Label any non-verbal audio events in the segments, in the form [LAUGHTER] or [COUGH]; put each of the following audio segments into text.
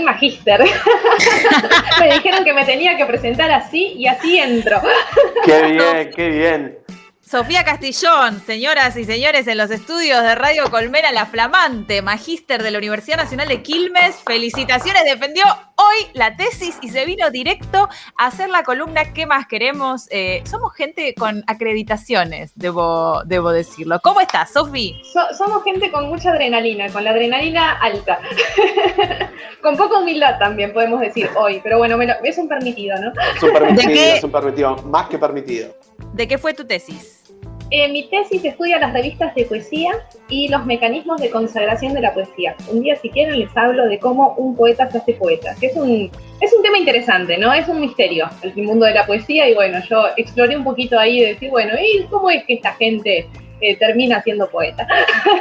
soy magíster. [LAUGHS] me dijeron que me tenía que presentar así y así entro. Qué [LAUGHS] bien, qué bien. Sofía Castillón, señoras y señores, en los estudios de Radio Colmena, la flamante magíster de la Universidad Nacional de Quilmes. Felicitaciones, defendió hoy la tesis y se vino directo a hacer la columna ¿Qué más queremos? Eh, somos gente con acreditaciones, debo, debo decirlo. ¿Cómo estás, Sofi? somos gente con mucha adrenalina, con la adrenalina alta. [LAUGHS] con poca humildad también, podemos decir hoy, pero bueno, es un permitido, ¿no? Es un permitido, es un permitido, más que permitido. ¿De qué fue tu tesis? Eh, mi tesis estudia las revistas de poesía y los mecanismos de consagración de la poesía. Un día, si quieren, les hablo de cómo un poeta se hace poeta, que es un, es un tema interesante, ¿no? Es un misterio el mundo de la poesía y bueno, yo exploré un poquito ahí de decir, bueno, ¿y cómo es que esta gente eh, termina siendo poeta?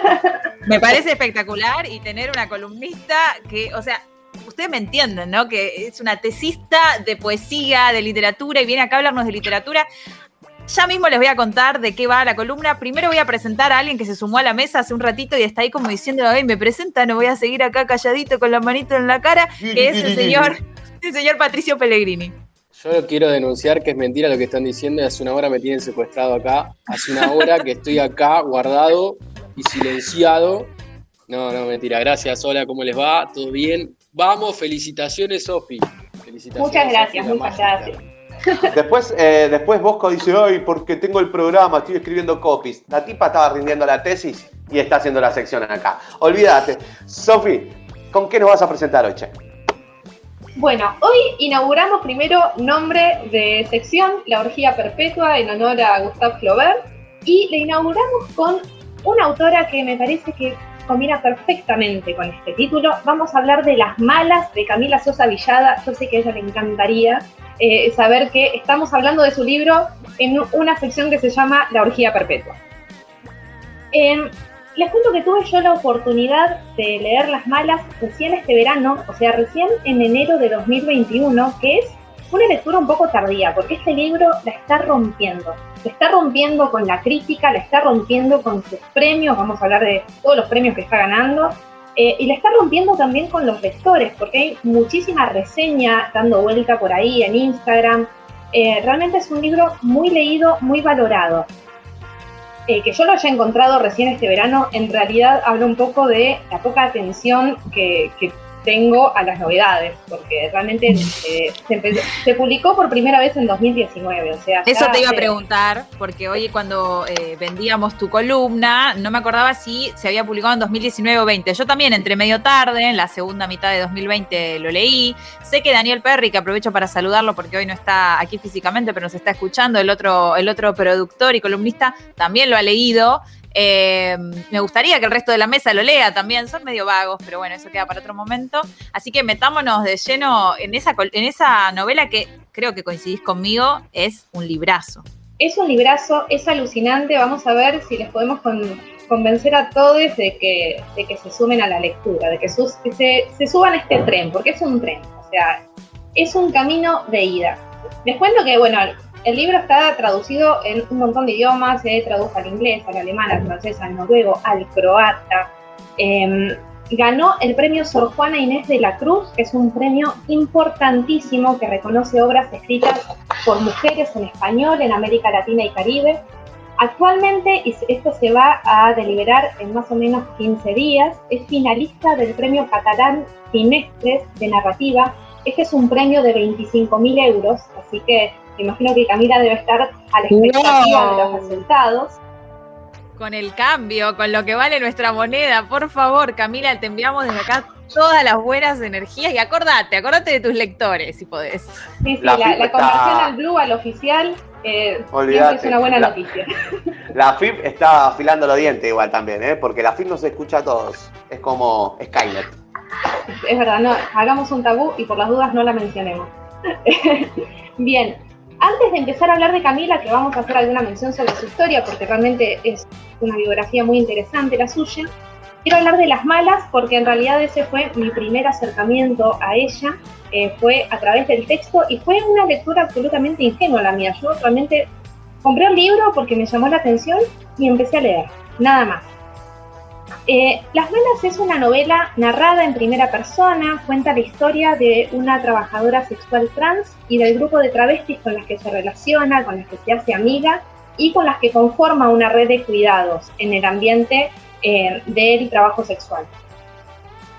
[LAUGHS] Me parece espectacular y tener una columnista que, o sea, ustedes me entienden, ¿no? Que es una tesista de poesía, de literatura, y viene acá a hablarnos de literatura. Ya mismo les voy a contar de qué va la columna. Primero voy a presentar a alguien que se sumó a la mesa hace un ratito y está ahí como diciendo, ay, me presenta, no voy a seguir acá calladito con la manito en la cara, que es el señor, el señor Patricio Pellegrini. Yo quiero denunciar que es mentira lo que están diciendo. Hace una hora me tienen secuestrado acá. Hace una hora que estoy acá guardado y silenciado. No, no, mentira. Gracias. Hola, ¿cómo les va? ¿Todo bien? Vamos, felicitaciones, Sofi. Felicitaciones. Muchas gracias, muchas gracias. Después, eh, después Bosco dice, ay, porque tengo el programa, estoy escribiendo copies. La tipa estaba rindiendo la tesis y está haciendo la sección acá. Olvídate. Sofi, ¿con qué nos vas a presentar hoy, che? Bueno, hoy inauguramos primero nombre de sección, La Orgía Perpetua, en honor a Gustave Flaubert, y le inauguramos con una autora que me parece que combina perfectamente con este título. Vamos a hablar de Las Malas de Camila Sosa Villada. Yo sé que a ella le encantaría eh, saber que estamos hablando de su libro en una sección que se llama La Orgía Perpetua. Em, les cuento que tuve yo la oportunidad de leer Las Malas recién este verano, o sea, recién en enero de 2021, que es una lectura un poco tardía, porque este libro la está rompiendo. Está rompiendo con la crítica, la está rompiendo con sus premios, vamos a hablar de todos los premios que está ganando, eh, y la está rompiendo también con los lectores, porque hay muchísima reseña dando vuelta por ahí en Instagram. Eh, realmente es un libro muy leído, muy valorado. Eh, que yo lo haya encontrado recién este verano, en realidad habla un poco de la poca atención que tengo a las novedades, porque realmente eh, se, publicó por primera vez en 2019. O sea, Eso te iba a preguntar, porque hoy cuando eh, vendíamos tu columna, no me acordaba si se había publicado en 2019 o 20. Yo también entré medio tarde, en la segunda mitad de 2020 lo leí. Sé que Daniel Perry, que aprovecho para saludarlo porque hoy no está aquí físicamente, pero nos está escuchando, el otro, el otro productor y columnista, también lo ha leído. Eh, me gustaría que el resto de la mesa lo lea también, son medio vagos, pero bueno, eso queda para otro momento. Así que metámonos de lleno en esa, en esa novela que creo que coincidís conmigo, es un librazo. Es un librazo, es alucinante, vamos a ver si les podemos convencer a todos de que, de que se sumen a la lectura, de que, se, se suban a este tren, porque es un tren, o sea, es un camino de ida. Les cuento que, bueno, el libro está traducido en un montón de idiomas, se tradujo al inglés, al alemán, al francés, al noruego, al croata. Em, ganó el premio Sor Juana Inés de la Cruz, que es un premio importantísimo que reconoce obras escritas por mujeres en español en América Latina y Caribe. Actualmente, y esto se va a deliberar en más o menos 15 días, es finalista del premio catalán Finestres de Narrativa. Este es un premio de 25.000 euros, así que imagino que Camila debe estar a la expectativa de los resultados. Con el cambio, con lo que vale nuestra moneda, por favor, Camila, te enviamos desde acá todas las buenas energías y acordate, acordate de tus lectores si podés. Sí, sí, la, conversión al blue, al oficial, eh, es una buena noticia. [LAUGHS] La FIP está afilando los dientes igual también, ¿eh? porque la FIP nos escucha a todos, es como Skynet. Es verdad, no, hagamos un tabú y por las dudas no la mencionemos. [LAUGHS] Bien, antes de empezar a hablar de Camila, que vamos a hacer alguna mención sobre su historia, porque realmente es una biografía muy interesante la suya, quiero hablar de las malas, porque en realidad ese fue mi primer acercamiento a ella, eh, fue a través del texto y fue una lectura absolutamente ingenua la mía. Yo realmente compré un libro porque me llamó la atención y empecé a leer, nada más. Eh, Las Velas es una novela narrada en primera persona, cuenta la historia de una trabajadora sexual trans y del grupo de travestis con las que se relaciona, con las que se hace amiga y con las que conforma una red de cuidados en el ambiente eh, del trabajo sexual.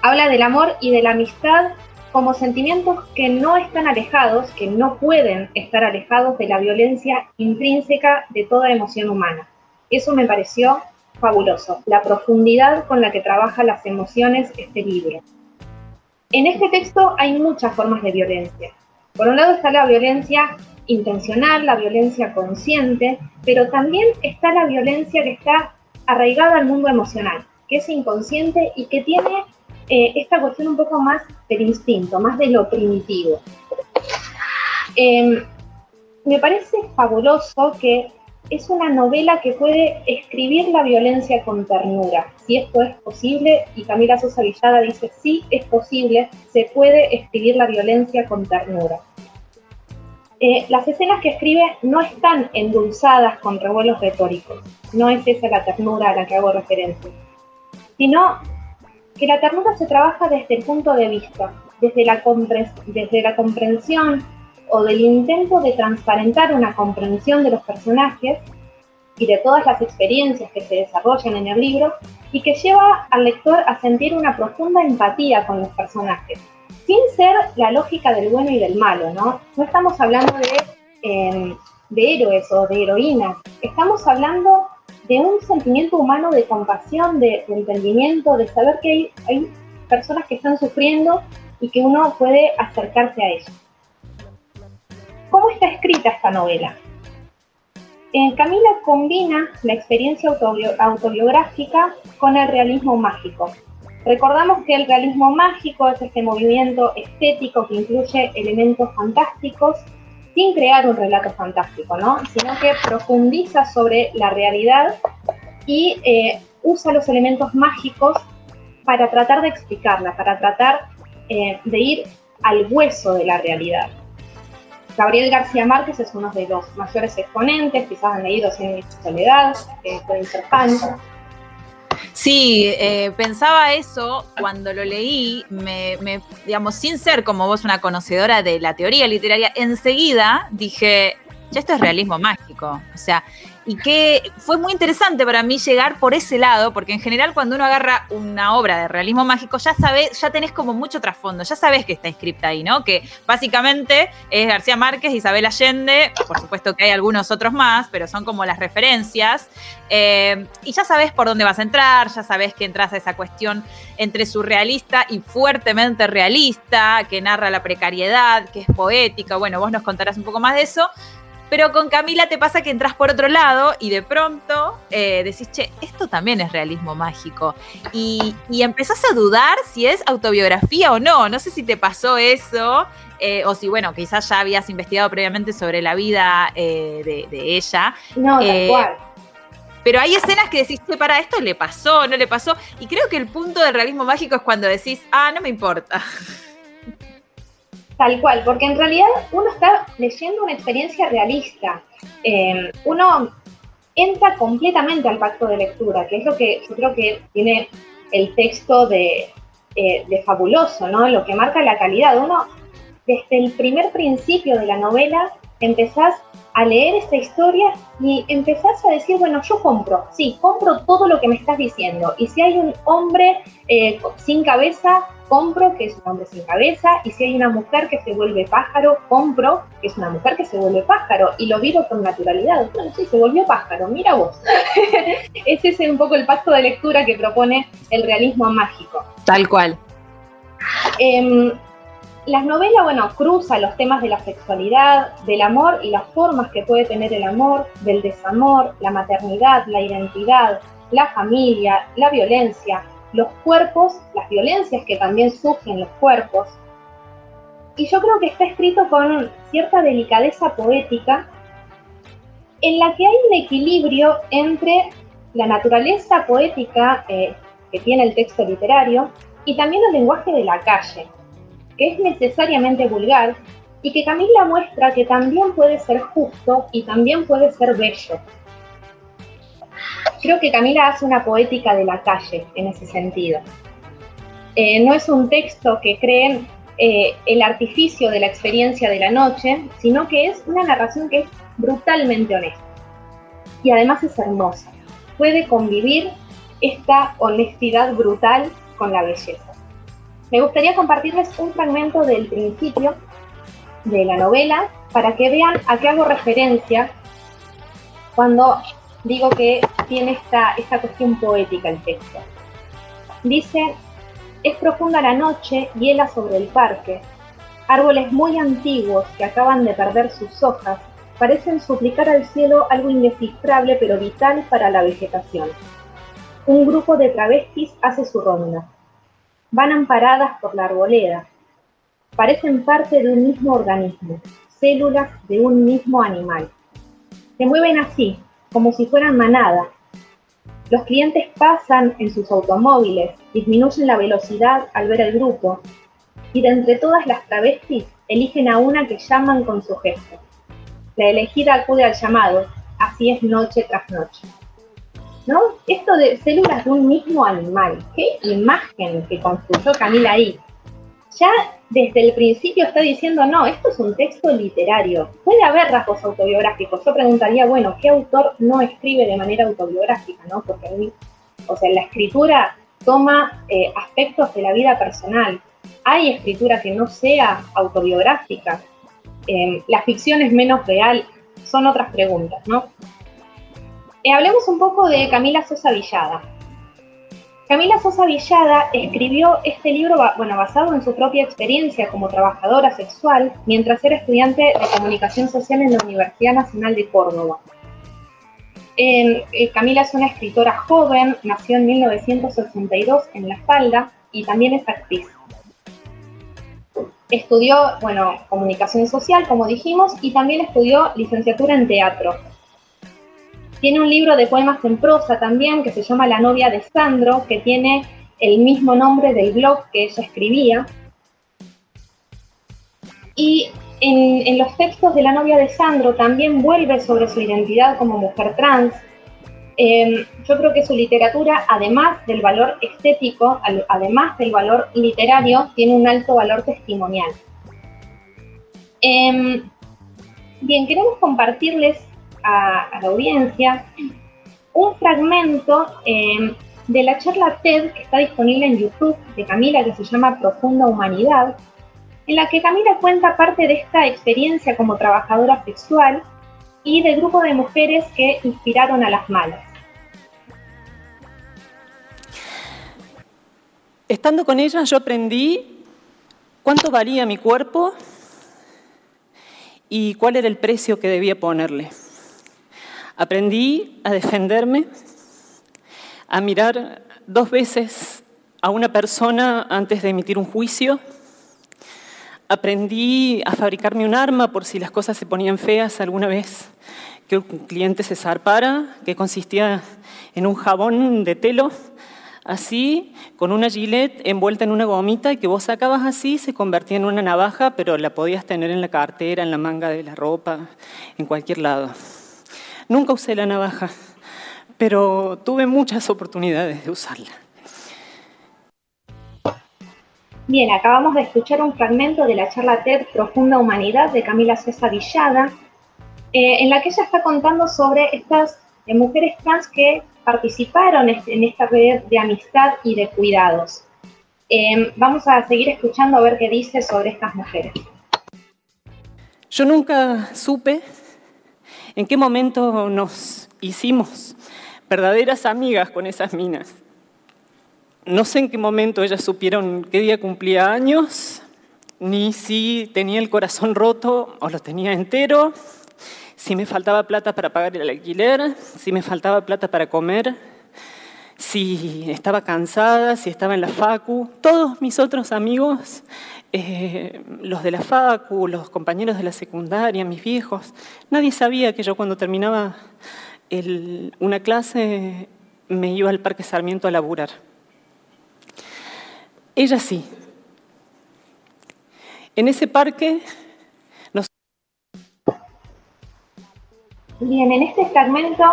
Habla del amor y de la amistad como sentimientos que no están alejados, que no pueden estar alejados de la violencia intrínseca de toda emoción humana. Eso me pareció fabuloso, la profundidad con la que trabaja las emociones este libro. En este texto hay muchas formas de violencia. Por un lado está la violencia intencional, la violencia consciente, pero también está la violencia que está arraigada al mundo emocional, que es inconsciente y que tiene eh, esta cuestión un poco más del instinto, más de lo primitivo. Em, me parece fabuloso que es una novela que puede escribir la violencia con ternura, si esto es posible, y Camila Sosa Villada dice, sí, es posible, se puede escribir la violencia con ternura. Eh, las escenas que escribe no están endulzadas con revuelos retóricos, no es esa la ternura a la que hago referencia, sino que la ternura se trabaja desde el punto de vista, desde la, desde la comprensión o del intento de transparentar una comprensión de los personajes y de todas las experiencias que se desarrollan en el libro y que lleva al lector a sentir una profunda empatía con los personajes, sin ser la lógica del bueno y del malo, ¿no? No estamos hablando de, em, de héroes o de heroínas, estamos hablando de un sentimiento humano de compasión, de, entendimiento, de saber que hay, hay personas que están sufriendo y que uno puede acercarse a ellos. ¿Cómo está escrita esta novela? Eh, Camila combina la experiencia autobiográfica con el realismo mágico. Recordamos que el realismo mágico es este movimiento estético que incluye elementos fantásticos sin crear un relato fantástico, ¿no? sino que profundiza sobre la realidad y eh, usa los elementos mágicos para tratar de explicarla, para tratar eh, de ir al hueso de la realidad. Gabriel García Márquez es uno de los mayores exponentes, quizás han leído Cien de soledad, que pueden ser Sí, eh, pensaba eso cuando lo leí, me, digamos, sin ser como vos una conocedora de la teoría literaria, enseguida dije, ya esto es realismo mágico. O sea, y que fue muy interesante para mí llegar por ese lado, porque en general cuando uno agarra una obra de realismo mágico, ya sabes, ya tenés como mucho trasfondo, ya sabes que está escrita ahí, ¿no? Que básicamente es García Márquez, Isabel Allende, por supuesto que hay algunos otros más, pero son como las referencias. Eh, y ya sabes por dónde vas a entrar, ya sabes que entras a esa cuestión entre surrealista y fuertemente realista, que narra la precariedad, que es poética. Bueno, vos nos contarás un poco más de eso. Pero con Camila te pasa que entras por otro lado y de pronto eh, decís, che, esto también es realismo mágico. Y, empezás a dudar si es autobiografía o no. No sé si te pasó eso. Eh, o si, bueno, quizás ya habías investigado previamente sobre la vida eh, de, ella. No, tal cual. Pero hay escenas que decís, che, para esto le pasó, no le pasó. Y creo que el punto del realismo mágico es cuando decís, ah, no me importa. Tal cual, porque en realidad uno está leyendo una experiencia realista. Eh, uno entra completamente al pacto de lectura, que es lo que yo creo que tiene el texto de, eh, de fabuloso, ¿no? Lo que marca la calidad. Uno, desde el primer principio de la novela, empezás a leer esta historia y empezás a decir, bueno, yo compro, sí, compro todo lo que me estás diciendo. Y si hay un hombre eh, sin cabeza, compro que es un hombre sin cabeza, y si hay una mujer que se vuelve pájaro, compro que es una mujer que se vuelve pájaro, y lo vivo con naturalidad. Bueno, sí, se volvió pájaro, mira vos. [LAUGHS] Ese es un poco el pacto de lectura que propone el realismo mágico. Tal cual. Eh, las novelas, bueno, cruza los temas de la sexualidad, del amor y las formas que puede tener el amor, del desamor, la maternidad, la identidad, la familia, la violencia, los cuerpos, las violencias que también sufren los cuerpos. Y yo creo que está escrito con cierta delicadeza poética en la que hay un equilibrio entre la naturaleza poética eh, que tiene el texto literario y también el lenguaje de la calle, que es necesariamente vulgar y que Camila muestra que también puede ser justo y también puede ser bello. Creo que Camila hace una poética de la calle en ese sentido. Eh, no es un texto que cree eh, el artificio de la experiencia de la noche, sino que es una narración que es brutalmente honesta. Y además es hermosa. Puede convivir esta honestidad brutal con la belleza. Me gustaría compartirles un fragmento del principio de la novela para que vean a qué hago referencia cuando digo que tiene esta, esta cuestión poética el texto. Dice, es profunda la noche, hiela sobre el parque. Árboles muy antiguos que acaban de perder sus hojas parecen suplicar al cielo algo indescifrable pero vital para la vegetación. Un grupo de travestis hace su ronda. Van amparadas por la arboleda. Parecen parte de un mismo organismo, células de un mismo animal. Se mueven así, como si fueran manada, los clientes pasan en sus automóviles, disminuyen la velocidad al ver el grupo y de entre todas las travestis eligen a una que llaman con su gesto. La elegida acude al llamado, así es noche tras noche. ¿No? Esto de células de un mismo animal, qué imagen que construyó Camila ahí. Ya desde el principio está diciendo, no, esto es un texto literario. Puede haber rasgos autobiográficos. Yo preguntaría, bueno, ¿qué autor no escribe de manera autobiográfica? ¿no? Porque o sea, la escritura toma eh, aspectos de la vida personal. ¿Hay escritura que no sea autobiográfica? Eh, la ficción es menos real. Son otras preguntas, ¿no? Eh, hablemos un poco de Camila Sosa Villada. Camila Sosa Villada escribió este libro bueno, basado en su propia experiencia como trabajadora sexual mientras era estudiante de comunicación social en la Universidad Nacional de Córdoba. Eh, Camila es una escritora joven, nació en 1982 en La Falda y también es actriz. Estudió, bueno, comunicación social, como dijimos, y también estudió licenciatura en teatro. Tiene un libro de poemas en prosa también que se llama La novia de Sandro, que tiene el mismo nombre del blog que ella escribía. Y en, los textos de La novia de Sandro también vuelve sobre su identidad como mujer trans. Em, yo creo que su literatura, además del valor estético, además del valor literario, tiene un alto valor testimonial. Em, bien, queremos compartirles a, la audiencia un fragmento em, de la charla TED que está disponible en YouTube de Camila que se llama Profunda Humanidad, en la que Camila cuenta parte de esta experiencia como trabajadora sexual y del grupo de mujeres que inspiraron a las malas. Estando con ella yo aprendí cuánto valía mi cuerpo y cuál era el precio que debía ponerle. Aprendí a defenderme, a mirar dos veces a una persona antes de emitir un juicio. Aprendí a fabricarme un arma por si las cosas se ponían feas alguna vez que un cliente se zarpara, que consistía en un jabón de telo, así, con una gilet envuelta en una gomita que vos sacabas así, se convertía en una navaja, pero la podías tener en la cartera, en la manga de la ropa, en cualquier lado. Nunca usé la navaja, pero tuve muchas oportunidades de usarla. Bien, acabamos de escuchar un fragmento de la charla TED Profunda Humanidad de Camila Sosa Villada, eh, en la que ella está contando sobre estas eh, mujeres trans que participaron en esta red de amistad y de cuidados. Eh, vamos a seguir escuchando a ver qué dice sobre estas mujeres. Yo nunca supe ¿En qué momento nos hicimos verdaderas amigas con esas minas? No sé en qué momento ellas supieron qué día cumplía años, ni si tenía el corazón roto o lo tenía entero, si me faltaba plata para pagar el alquiler, si me faltaba plata para comer, si estaba cansada, si estaba en la facu. Todos mis otros amigos eh, los de la FACU, los compañeros de la secundaria, mis viejos, nadie sabía que yo cuando terminaba una clase me iba al Parque Sarmiento a laburar. Ella sí. En ese parque Bien, en este fragmento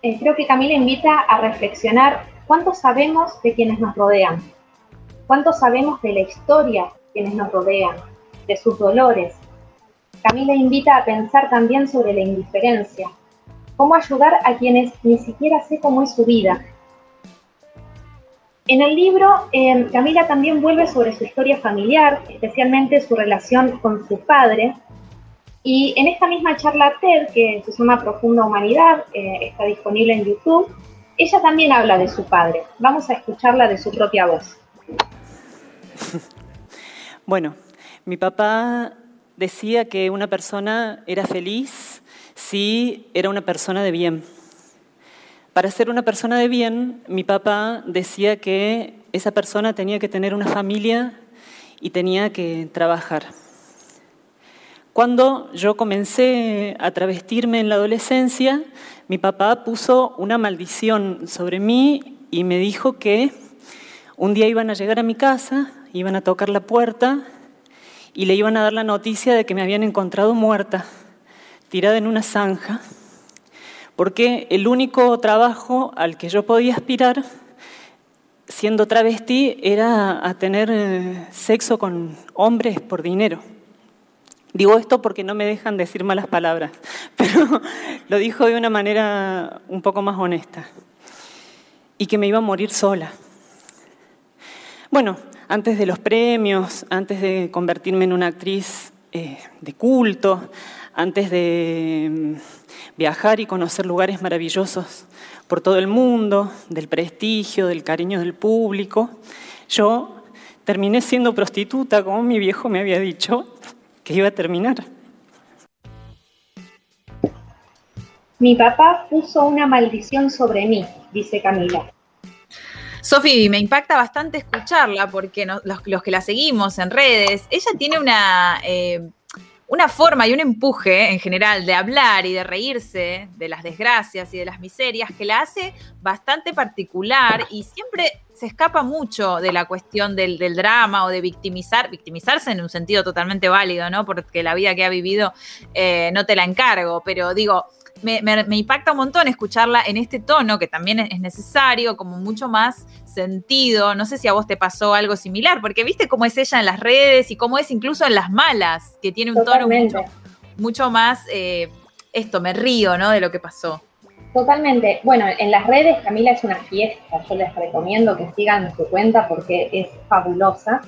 eh, creo que Camila invita a reflexionar cuánto sabemos de quienes nos rodean, cuánto sabemos de la historia quienes nos rodean, de sus dolores. Camila invita a pensar también sobre la indiferencia, cómo ayudar a quienes ni siquiera sé cómo es su vida. En el libro, eh, Camila también vuelve sobre su historia familiar, especialmente su relación con su padre, y en esta misma charla TED, que se llama Profunda Humanidad, eh, está disponible en YouTube, ella también habla de su padre. Vamos a escucharla de su propia voz. Bueno, mi papá decía que una persona era feliz si era una persona de bien. Para ser una persona de bien, mi papá decía que esa persona tenía que tener una familia y tenía que trabajar. Cuando yo comencé a travestirme en la adolescencia, mi papá puso una maldición sobre mí y me dijo que un día iban a llegar a mi casa, iban a tocar la puerta y le iban a dar la noticia de que me habían encontrado muerta, tirada en una zanja, porque el único trabajo al que yo podía aspirar siendo travesti era a tener eh, sexo con hombres por dinero. Digo esto porque no me dejan decir malas palabras, [LAUGHS] pero lo dijo de una manera un poco más honesta. Y que me iba a morir sola. Bueno, antes de los premios, antes de convertirme en una actriz eh, de culto, antes de mm, viajar y conocer lugares maravillosos por todo el mundo, del prestigio, del cariño del público, yo terminé siendo prostituta, como mi viejo me había dicho, que iba a terminar. Mi papá puso una maldición sobre mí, dice Camila. Sofi, me impacta bastante escucharla porque los, que la seguimos en redes, ella tiene una, eh, una forma y un empuje en general de hablar y de reírse de las desgracias y de las miserias que la hace bastante particular y siempre se escapa mucho de la cuestión del, drama o de victimizar, victimizarse en un sentido totalmente válido, ¿no? Porque la vida que ha vivido eh, no te la encargo, pero digo, me, impacta un montón escucharla en este tono, que también es necesario, como mucho más sentido. No sé si a vos te pasó algo similar, porque viste cómo es ella en las redes y cómo es incluso en las malas, que tiene un tono mucho, más, eh, esto, me río, ¿no? De lo que pasó. Totalmente. Bueno, en las redes Camila es una fiesta. Yo les recomiendo que sigan su cuenta porque es fabulosa.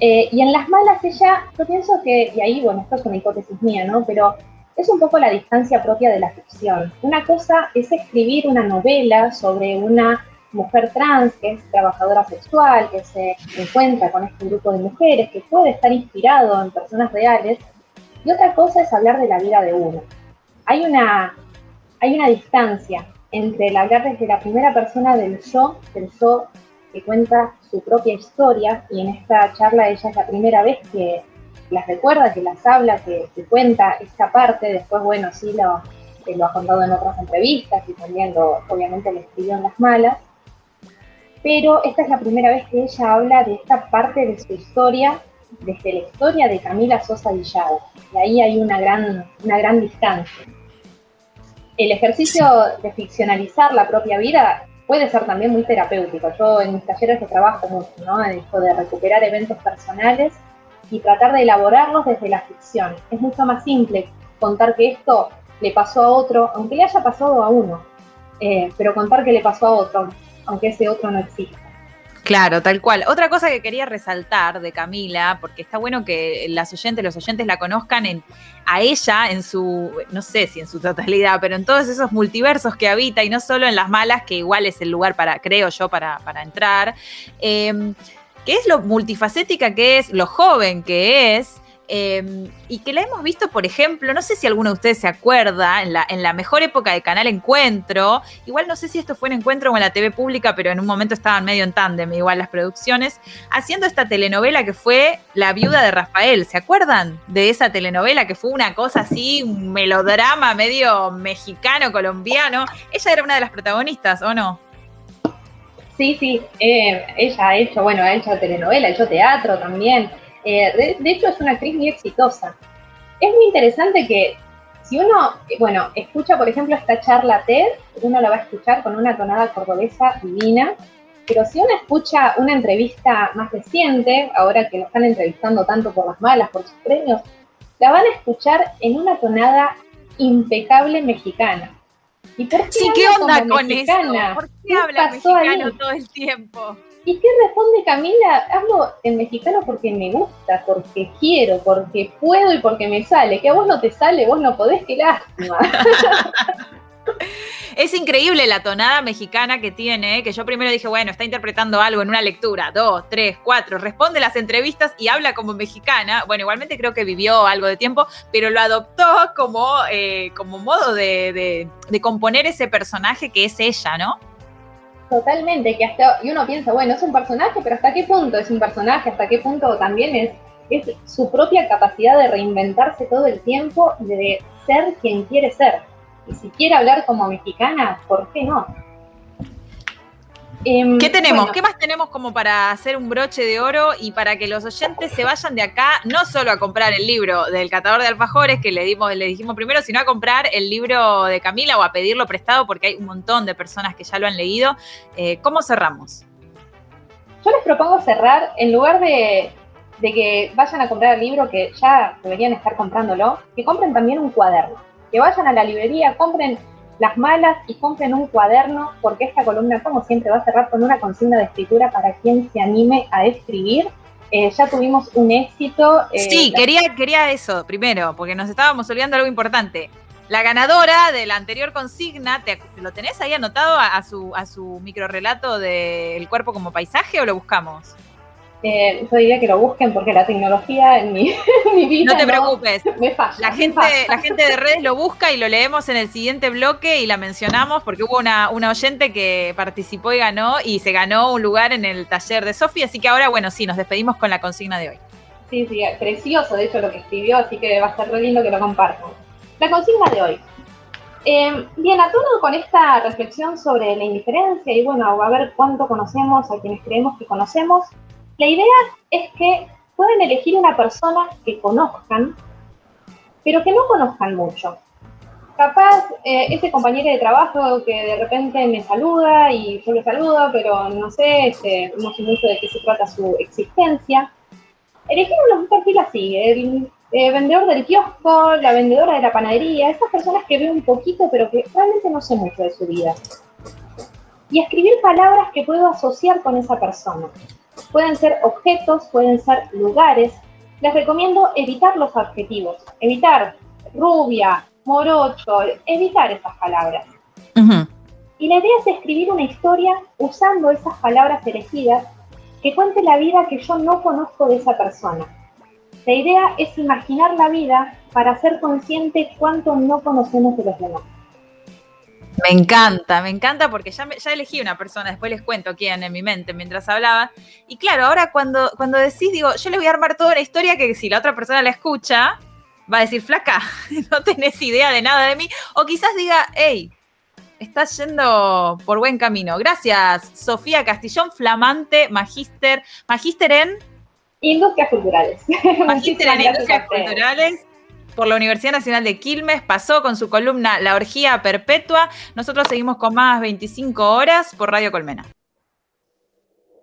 Eh, y en las malas ella, yo pienso que, y ahí, bueno, esto es una hipótesis mía, ¿no? Pero es un poco la distancia propia de la ficción. Una cosa es escribir una novela sobre una mujer trans que es trabajadora sexual, que se encuentra con este grupo de mujeres, que puede estar inspirado en personas reales, y otra cosa es hablar de la vida de uno. Hay una hay una distancia entre el hablar desde la primera persona del yo, del yo que cuenta su propia historia, y en esta charla ella es la primera vez que las recuerda, que las habla, que, cuenta esta parte, después, bueno, sí lo, lo ha contado en otras entrevistas y también lo, obviamente lo escribió en las malas, pero esta es la primera vez que ella habla de esta parte de su historia desde la historia de Camila Sosa Villada, y ahí hay una gran, una gran distancia. El ejercicio de ficcionalizar la propia vida puede ser también muy terapéutico. Yo en mis talleres de trabajo mucho, ¿no? En esto de recuperar eventos personales y tratar de elaborarlos desde la ficción. Es mucho más simple contar que esto le pasó a otro, aunque le haya pasado a uno, eh, pero contar que le pasó a otro, aunque ese otro no exista. Claro, tal cual. Otra cosa que quería resaltar de Camila, porque está bueno que las oyentes, los oyentes la conozcan en, a ella en su, no sé si en su totalidad, pero en todos esos multiversos que habita y no solo en las malas, que igual es el lugar para, creo yo, para, para entrar. Eh, que es lo multifacética que es, lo joven que es, Em, y que la hemos visto, por ejemplo, no sé si alguno de ustedes se acuerda, en la, en la mejor época de Canal Encuentro, igual no sé si esto fue en Encuentro o en la TV pública, pero en un momento estaban medio en tándem, igual las producciones, haciendo esta telenovela que fue La viuda de Rafael. ¿Se acuerdan de esa telenovela que fue una cosa así, un melodrama medio mexicano, colombiano? Ella era una de las protagonistas, ¿o no? Sí, sí, eh, ella ha hecho, bueno, ha hecho telenovela, ha hecho teatro también. Eh, de, hecho, es una actriz muy exitosa. Es muy interesante que Si uno, bueno, escucha, por ejemplo, esta charla TED, uno la va a escuchar con una tonada cordobesa divina, pero si uno escucha una entrevista más reciente, ahora que lo están entrevistando tanto por las malas, por sus premios, la van a escuchar en una tonada impecable mexicana. ¿Y por qué sí, ¿qué onda con mexicana? eso? ¿Por qué, habla mexicano todo el tiempo? ¿Y qué responde Camila? Hablo en mexicano porque me gusta, porque quiero, porque puedo y porque me sale. Que a vos no te sale, vos no podés, qué lástima. [LAUGHS] Es increíble la tonada mexicana que tiene, que yo primero dije, bueno, está interpretando algo en una lectura, dos, tres, cuatro, responde las entrevistas y habla como mexicana. Bueno, igualmente creo que vivió algo de tiempo, pero lo adoptó como, eh, como modo de, componer ese personaje que es ella, ¿no? Totalmente, que hasta, y uno piensa, bueno, es un personaje, pero ¿hasta qué punto es un personaje? ¿Hasta qué punto también es, es su propia capacidad de reinventarse todo el tiempo, de ser quien quiere ser? Y si quiere hablar como mexicana, ¿por qué no? Em, ¿Qué tenemos? ¿Qué más tenemos como para hacer un broche de oro y para que los oyentes se vayan de acá, no solo a comprar el libro del catador de alfajores que le, dimos, le dijimos primero, sino a comprar el libro de Camila o a pedirlo prestado porque hay un montón de personas que ya lo han leído? Eh, ¿Cómo cerramos? Yo les propongo cerrar, en lugar de, de que vayan a comprar el libro, que ya deberían estar comprándolo, que compren también un cuaderno que vayan a la librería, compren las malas y compren un cuaderno, porque esta columna, como siempre, va a cerrar con una consigna de escritura para quien se anime a escribir. Eh, ya tuvimos un éxito. Eh, sí, quería, quería eso primero, porque nos estábamos olvidando algo importante. La ganadora de la anterior consigna, ¿te, ¿lo tenés ahí anotado a, su, a su microrelato del cuerpo como paisaje o lo buscamos? Eh, yo diría que lo busquen porque la tecnología en mi, [LAUGHS] vida. No te preocupes. Me falla. La gente, la gente de redes lo busca y lo leemos en el siguiente bloque y la mencionamos porque hubo una, una oyente que participó y ganó y se ganó un lugar en el taller de Sofía. Así que ahora, bueno, sí, nos despedimos con la consigna de hoy. Sí, sí, precioso de hecho lo que escribió, así que va a ser re lindo que lo compartan. La consigna de hoy. Eh, bien, a tono con esta reflexión sobre la indiferencia y bueno, a ver cuánto conocemos a quienes creemos que conocemos, la idea es que pueden elegir una persona que conozcan, pero que no conozcan mucho. Capaz eh, ese compañero de trabajo que de repente me saluda y yo le saludo, pero no sé, este, no sé mucho de qué se trata su existencia. Elegir un perfil así, el eh, vendedor del kiosco, la vendedora de la panadería, esas personas que veo un poquito, pero que realmente no sé mucho de su vida. Y escribir palabras que puedo asociar con esa persona. Pueden ser objetos, pueden ser lugares. Les recomiendo evitar los adjetivos, evitar rubia, morocho, evitar esas palabras. Y la idea es escribir una historia usando esas palabras elegidas que cuente la vida que yo no conozco de esa persona. La idea es imaginar la vida para ser consciente cuánto no conocemos de los demás. Me encanta, me encanta porque ya, ya elegí una persona, después les cuento quién en mi mente mientras hablaba. Y claro, ahora cuando, cuando decís, digo, yo le voy a armar toda una historia que si la otra persona la escucha, va a decir, flaca, [LAUGHS] no tenés idea de nada de mí. O quizás diga, hey, estás yendo por buen camino. Gracias, Sofía Castillón, flamante, magíster, magíster en... Industrias culturales. [LAUGHS] Magíster en Industrias Culturales por la Universidad Nacional de Quilmes, pasó con su columna La Orgía Perpetua. Nosotros seguimos con más 25 horas por Radio Colmena.